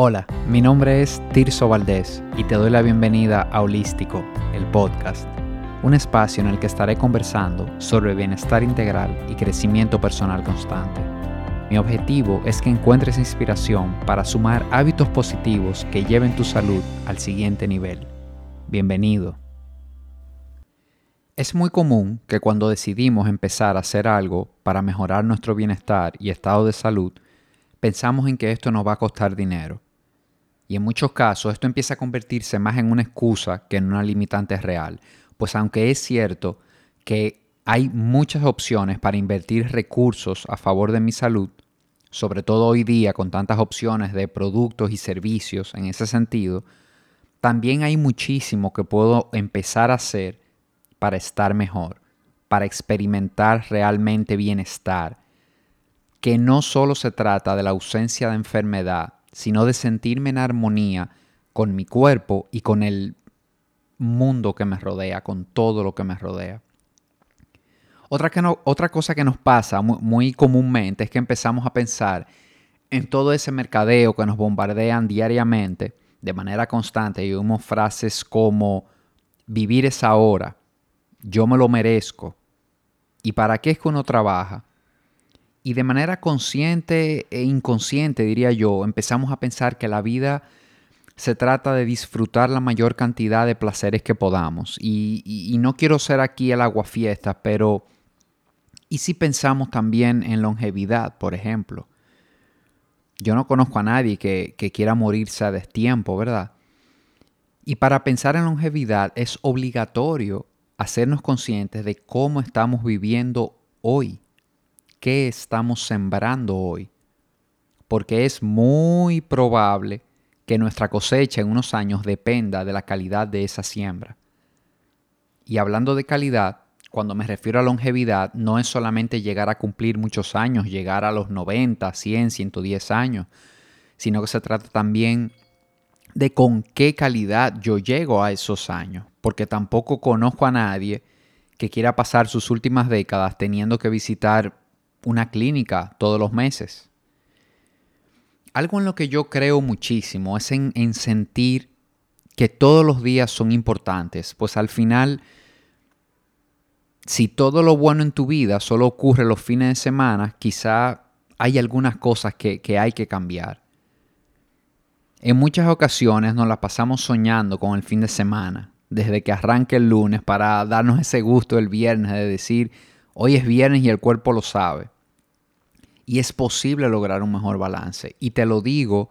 Hola, mi nombre es Tirso Valdés y te doy la bienvenida a Holístico, el podcast, un espacio en el que estaré conversando sobre bienestar integral y crecimiento personal constante. Mi objetivo es que encuentres inspiración para sumar hábitos positivos que lleven tu salud al siguiente nivel. Bienvenido. Es muy común que cuando decidimos empezar a hacer algo para mejorar nuestro bienestar y estado de salud, pensamos en que esto nos va a costar dinero. Y en muchos casos esto empieza a convertirse más en una excusa que en una limitante real, pues aunque es cierto que hay muchas opciones para invertir recursos a favor de mi salud, sobre todo hoy día con tantas opciones de productos y servicios en ese sentido, también hay muchísimo que puedo empezar a hacer para estar mejor, para experimentar realmente bienestar, que no solo se trata de la ausencia de enfermedad, sino de sentirme en armonía con mi cuerpo y con el mundo que me rodea, con todo lo que me rodea. Otra, cosa que nos pasa muy, muy comúnmente es que empezamos a pensar en todo ese mercadeo que nos bombardean diariamente de manera constante y oímos frases como vivir es ahora, yo me lo merezco, ¿y para qué es que uno trabaja? Y de manera consciente e inconsciente, diría yo, empezamos a pensar que la vida se trata de disfrutar la mayor cantidad de placeres que podamos. Y, no quiero ser aquí el aguafiesta, pero ¿y si pensamos también en longevidad, por ejemplo? Yo no conozco a nadie que, que quiera morirse a destiempo, ¿verdad? Y para pensar en longevidad es obligatorio hacernos conscientes de cómo estamos viviendo hoy, qué estamos sembrando hoy, porque es muy probable que nuestra cosecha en unos años dependa de la calidad de esa siembra. Y hablando de calidad, cuando me refiero a longevidad, no es solamente llegar a cumplir muchos años, llegar a los 90, 100, 110 años, sino que se trata también de con qué calidad yo llego a esos años, porque tampoco conozco a nadie que quiera pasar sus últimas décadas teniendo que visitar una clínica todos los meses. Algo en lo que yo creo muchísimo es en, en sentir que todos los días son importantes, pues al final, si todo lo bueno en tu vida solo ocurre los fines de semana, quizá hay algunas cosas que, que hay que cambiar. En muchas ocasiones nos la pasamos soñando con el fin de semana, desde que arranque el lunes para darnos ese gusto el viernes de decir, hoy es viernes y el cuerpo lo sabe. Y es posible lograr un mejor balance. Y te lo digo,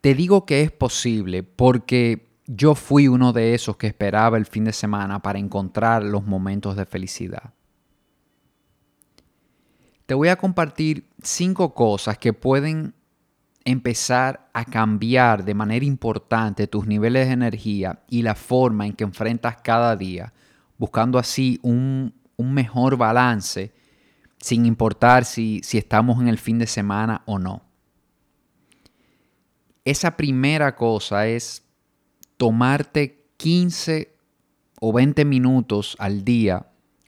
te digo que es posible porque yo fui uno de esos que esperaba el fin de semana para encontrar los momentos de felicidad. Te voy a compartir cinco cosas que pueden empezar a cambiar de manera importante tus niveles de energía y la forma en que enfrentas cada día, buscando así un, mejor balance sin importar si, si estamos en el fin de semana o no. Esa primera cosa es tomarte 15 o 20 minutos al día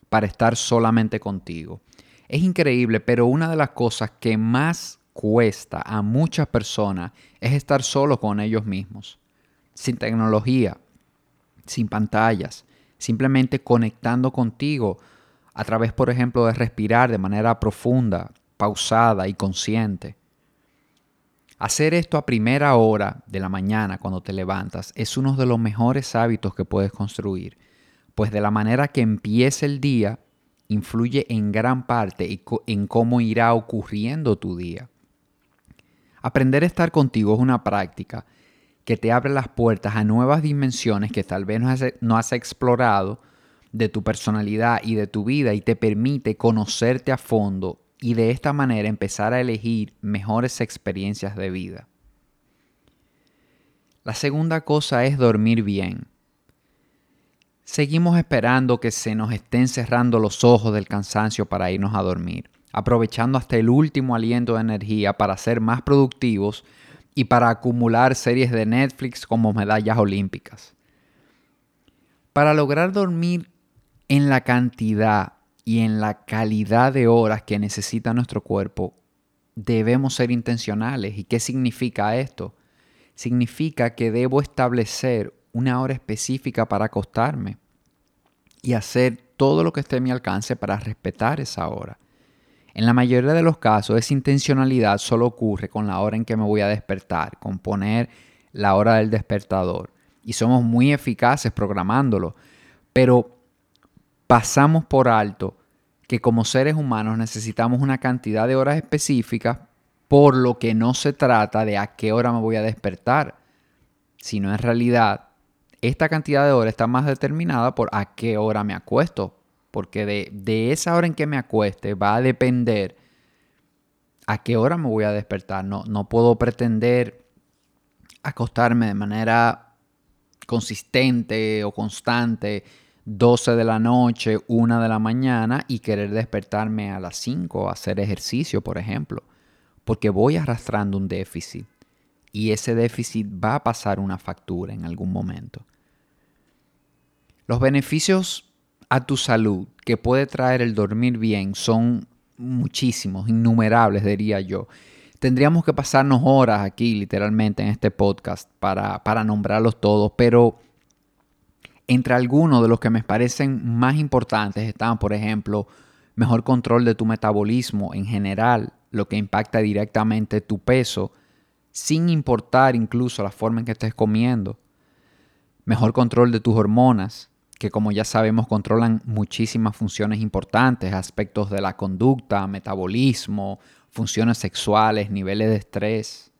para estar solamente contigo. Es increíble, pero una de las cosas que más cuesta a muchas personas es estar solo con ellos mismos, sin tecnología, sin pantallas, simplemente conectando contigo a través, por ejemplo, de respirar de manera profunda, pausada y consciente. Hacer esto a primera hora de la mañana cuando te levantas es uno de los mejores hábitos que puedes construir, pues de la manera que empiece el día influye en gran parte en cómo irá ocurriendo tu día. Aprender a estar contigo es una práctica que te abre las puertas a nuevas dimensiones que tal vez no has, explorado de tu personalidad y de tu vida y te permite conocerte a fondo y de esta manera empezar a elegir mejores experiencias de vida. La segunda cosa es dormir bien. Seguimos esperando que se nos estén cerrando los ojos del cansancio para irnos a dormir aprovechando hasta el último aliento de energía para ser más productivos y para acumular series de Netflix como medallas olímpicas. Para lograr dormir en la cantidad y en la calidad de horas que necesita nuestro cuerpo, debemos ser intencionales. ¿Y qué significa esto? Significa que debo establecer una hora específica para acostarme y hacer todo lo que esté a mi alcance para respetar esa hora. En la mayoría de los casos, esa intencionalidad solo ocurre con la hora en que me voy a despertar, con poner la hora del despertador. Y somos muy eficaces programándolo, pero pasamos por alto que como seres humanos necesitamos una cantidad de horas específicas, por lo que no se trata de a qué hora me voy a despertar, sino en realidad esta cantidad de horas está más determinada por a qué hora me acuesto, porque de, esa hora en que me acueste va a depender a qué hora me voy a despertar. No, no puedo pretender acostarme de manera consistente o constante 12 de la noche, 1 de la mañana y querer despertarme a las 5 a hacer ejercicio, por ejemplo, porque voy arrastrando un déficit y ese déficit va a pasar una factura en algún momento. Los beneficios a tu salud que puede traer el dormir bien son muchísimos, innumerables, diría yo. Tendríamos que pasarnos horas aquí, literalmente, en este podcast para, para nombrarlos todos, pero entre algunos de los que me parecen más importantes están, por ejemplo, mejor control de tu metabolismo en general, lo que impacta directamente tu peso, sin importar incluso la forma en que estés comiendo. Mejor control de tus hormonas, que como ya sabemos controlan muchísimas funciones importantes, aspectos de la conducta, metabolismo, funciones sexuales, niveles de estrés,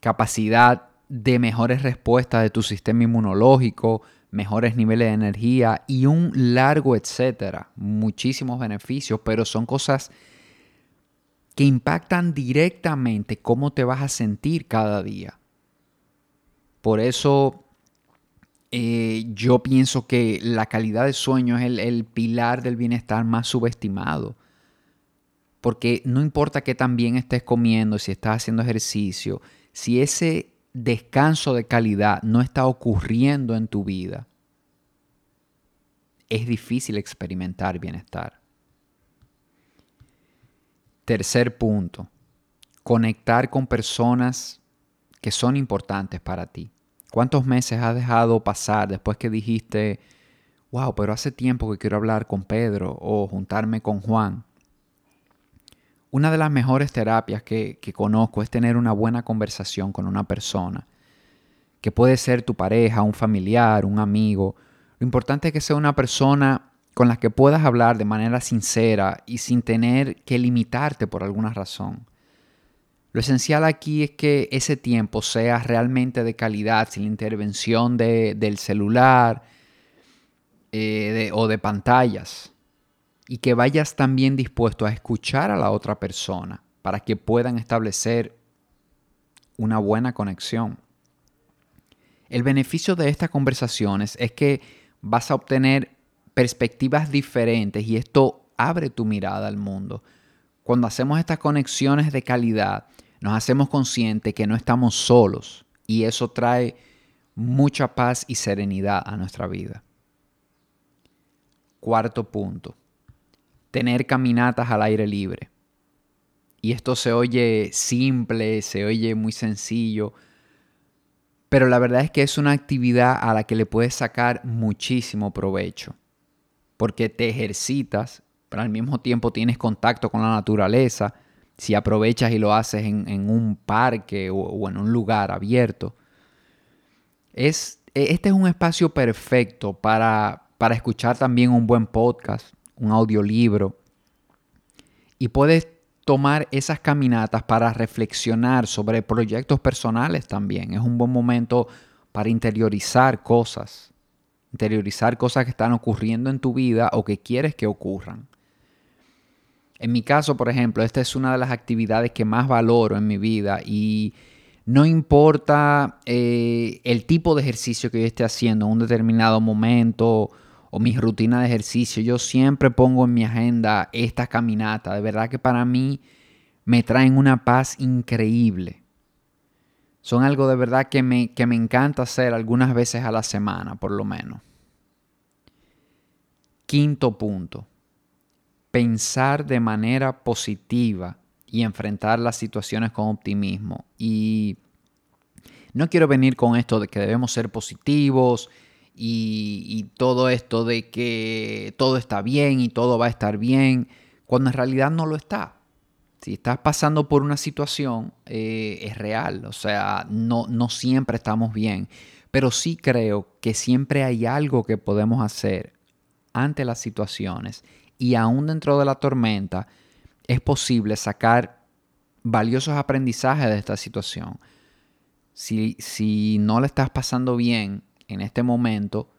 capacidad de mejores respuestas de tu sistema inmunológico, mejores niveles de energía y un largo etcétera. Muchísimos beneficios, pero son cosas que impactan directamente cómo te vas a sentir cada día. Por eso eh, yo pienso que la calidad de sueño es el, pilar del bienestar más subestimado. Porque no importa qué tan bien estés comiendo, si estás haciendo ejercicio, si ese descanso de calidad no está ocurriendo en tu vida, es difícil experimentar bienestar. Tercer punto, conectar con personas que son importantes para ti. ¿Cuántos meses has dejado pasar después que dijiste, wow, pero hace tiempo que quiero hablar con Pedro o juntarme con Juan? Una de las mejores terapias que, conozco es tener una buena conversación con una persona, que puede ser tu pareja, un familiar, un amigo. Lo importante es que sea una persona con la que puedas hablar de manera sincera y sin tener que limitarte por alguna razón. Lo esencial aquí es que ese tiempo sea realmente de calidad, sin la intervención del celular eh, o de pantallas y que vayas también dispuesto a escuchar a la otra persona para que puedan establecer una buena conexión. El beneficio de estas conversaciones es que vas a obtener perspectivas diferentes y esto abre tu mirada al mundo. Cuando hacemos estas conexiones de calidad, nos hacemos conscientes que no estamos solos y eso trae mucha paz y serenidad a nuestra vida. Cuarto punto, tener caminatas al aire libre. Y esto se oye simple, se oye muy sencillo, pero la verdad es que es una actividad a la que le puedes sacar muchísimo provecho, porque te ejercitas, pero al mismo tiempo tienes contacto con la naturaleza, si aprovechas y lo haces en, un parque o, o, en un lugar abierto. Es, este es un espacio perfecto para, para escuchar también un buen podcast, un audiolibro. Y puedes tomar esas caminatas para reflexionar sobre proyectos personales también. Es un buen momento para interiorizar cosas, interiorizar cosas que están ocurriendo en tu vida o que quieres que ocurran. En mi caso, por ejemplo, esta es una de las actividades que más valoro en mi vida y no importa eh, el tipo de ejercicio que yo esté haciendo en un determinado momento o mi rutina de ejercicio, yo siempre pongo en mi agenda esta caminata. De verdad que para mí me traen una paz increíble. Son algo de verdad que me, que me encanta hacer algunas veces a la semana, por lo menos. Quinto punto. Pensar de manera positiva y enfrentar las situaciones con optimismo. Y no quiero venir con esto de que debemos ser positivos y, todo esto de que todo está bien y todo va a estar bien, cuando en realidad no lo está. Si estás pasando por una situación, eh, es real, o sea, no, no siempre estamos bien, pero sí creo que siempre hay algo que podemos hacer ante las situaciones y aún dentro de la tormenta es posible sacar valiosos aprendizajes de esta situación. Si, si no le estás pasando bien en este momento,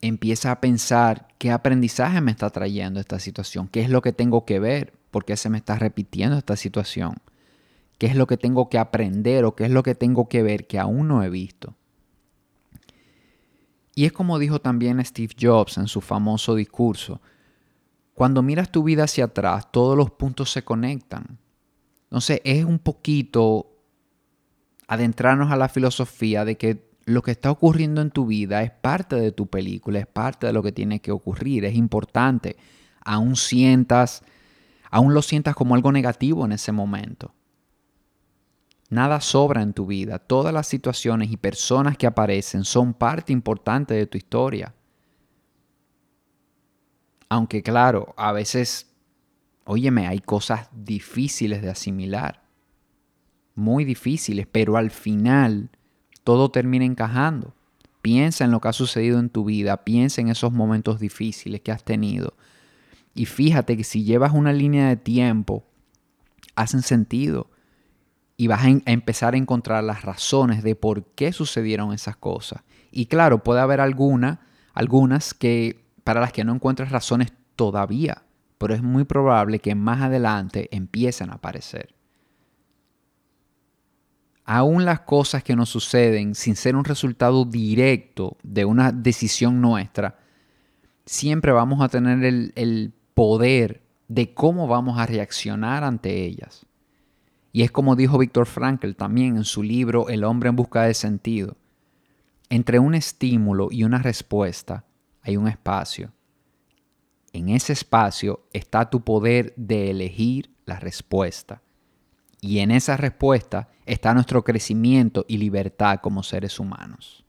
empieza a pensar qué aprendizaje me está trayendo esta situación, qué es lo que tengo que ver, por qué se me está repitiendo esta situación, qué es lo que tengo que aprender o qué es lo que tengo que ver que aún no he visto. Y es como dijo también Steve Jobs en su famoso discurso, cuando miras tu vida hacia atrás, todos los puntos se conectan. Entonces es un poquito adentrarnos a la filosofía de que lo que está ocurriendo en tu vida es parte de tu película, es parte de lo que tiene que ocurrir, es importante. Aún sientas, aún lo sientas como algo negativo en ese momento. Nada sobra en tu vida. Todas las situaciones y personas que aparecen son parte importante de tu historia. Aunque claro, a veces, óyeme, hay cosas difíciles de asimilar. Muy difíciles, pero al final todo termina encajando. Piensa en lo que ha sucedido en tu vida, piensa en esos momentos difíciles que has tenido. Y fíjate que si llevas una línea de tiempo, hacen sentido y vas a, empezar a encontrar las razones de por qué sucedieron esas cosas. Y claro, puede haber alguna, algunas que para las que no encuentres razones todavía, pero es muy probable que más adelante empiecen a aparecer. Aún las cosas que nos suceden sin ser un resultado directo de una decisión nuestra, siempre vamos a tener el, el poder de cómo vamos a reaccionar ante ellas. Y es como dijo Víctor Frankl también en su libro El hombre en busca de sentido. Entre un estímulo y una respuesta hay un espacio. En ese espacio está tu poder de elegir la respuesta. Y en esa respuesta está nuestro crecimiento y libertad como seres humanos.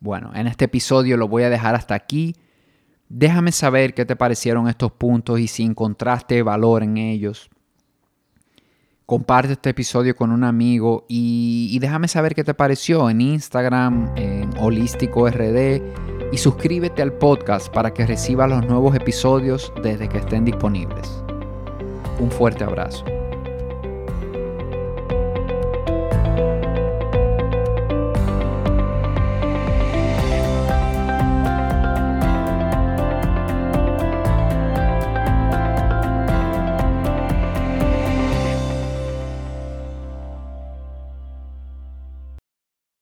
Bueno, en este episodio lo voy a dejar hasta aquí. Déjame saber qué te parecieron estos puntos y si encontraste valor en ellos comparte este episodio con un amigo y, déjame saber qué te pareció en Instagram, en Holístico RD y suscríbete al podcast para que recibas los nuevos episodios desde que estén disponibles. Un fuerte abrazo.